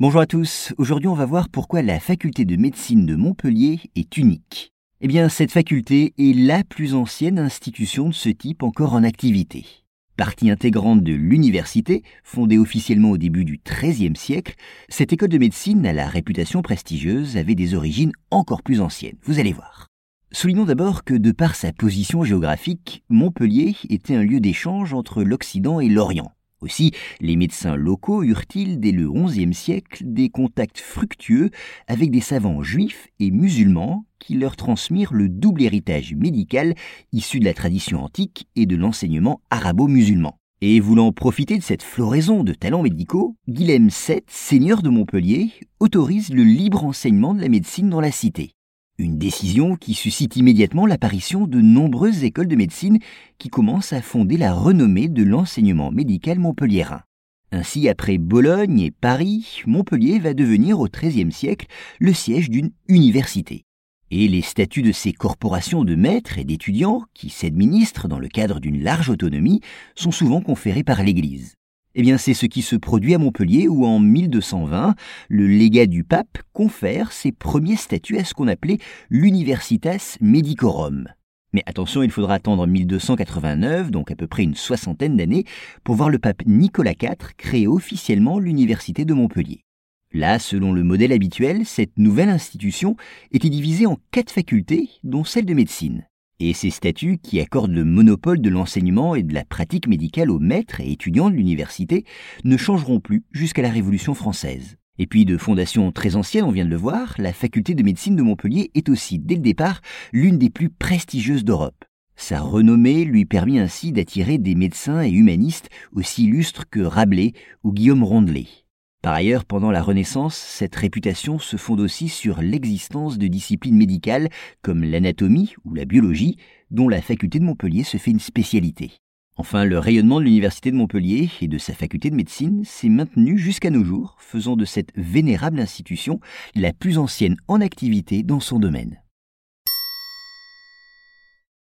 Bonjour à tous, aujourd'hui on va voir pourquoi la faculté de médecine de Montpellier est unique. Eh bien, cette faculté est la plus ancienne institution de ce type encore en activité. Partie intégrante de l'université, fondée officiellement au début du XIIIe siècle, cette école de médecine à la réputation prestigieuse avait des origines encore plus anciennes, vous allez voir. Soulignons d'abord que de par sa position géographique, Montpellier était un lieu d'échange entre l'Occident et l'Orient. Aussi, les médecins locaux eurent-ils dès le XIe siècle des contacts fructueux avec des savants juifs et musulmans qui leur transmirent le double héritage médical issu de la tradition antique et de l'enseignement arabo-musulman. Et voulant profiter de cette floraison de talents médicaux, Guilhem VII, seigneur de Montpellier, autorise le libre enseignement de la médecine dans la cité. Une décision qui suscite immédiatement l'apparition de nombreuses écoles de médecine qui commencent à fonder la renommée de l'enseignement médical montpelliérain. Ainsi, après Bologne et Paris, Montpellier va devenir au XIIIe siècle le siège d'une université. Et les statuts de ces corporations de maîtres et d'étudiants, qui s'administrent dans le cadre d'une large autonomie, sont souvent conférés par l'Église. Eh bien, c'est ce qui se produit à Montpellier où en 1220, le légat du pape confère ses premiers statuts à ce qu'on appelait l'Universitas Medicorum. Mais attention, il faudra attendre 1289, donc à peu près une soixantaine d'années, pour voir le pape Nicolas IV créer officiellement l'Université de Montpellier. Là, selon le modèle habituel, cette nouvelle institution était divisée en quatre facultés, dont celle de médecine. Et ces statuts, qui accordent le monopole de l'enseignement et de la pratique médicale aux maîtres et étudiants de l'université, ne changeront plus jusqu'à la Révolution française. Et puis de fondation très ancienne, on vient de le voir, la faculté de médecine de Montpellier est aussi, dès le départ, l'une des plus prestigieuses d'Europe. Sa renommée lui permit ainsi d'attirer des médecins et humanistes aussi illustres que Rabelais ou Guillaume Rondelet. Par ailleurs, pendant la Renaissance, cette réputation se fonde aussi sur l'existence de disciplines médicales comme l'anatomie ou la biologie, dont la faculté de Montpellier se fait une spécialité. Enfin, le rayonnement de l'Université de Montpellier et de sa faculté de médecine s'est maintenu jusqu'à nos jours, faisant de cette vénérable institution la plus ancienne en activité dans son domaine.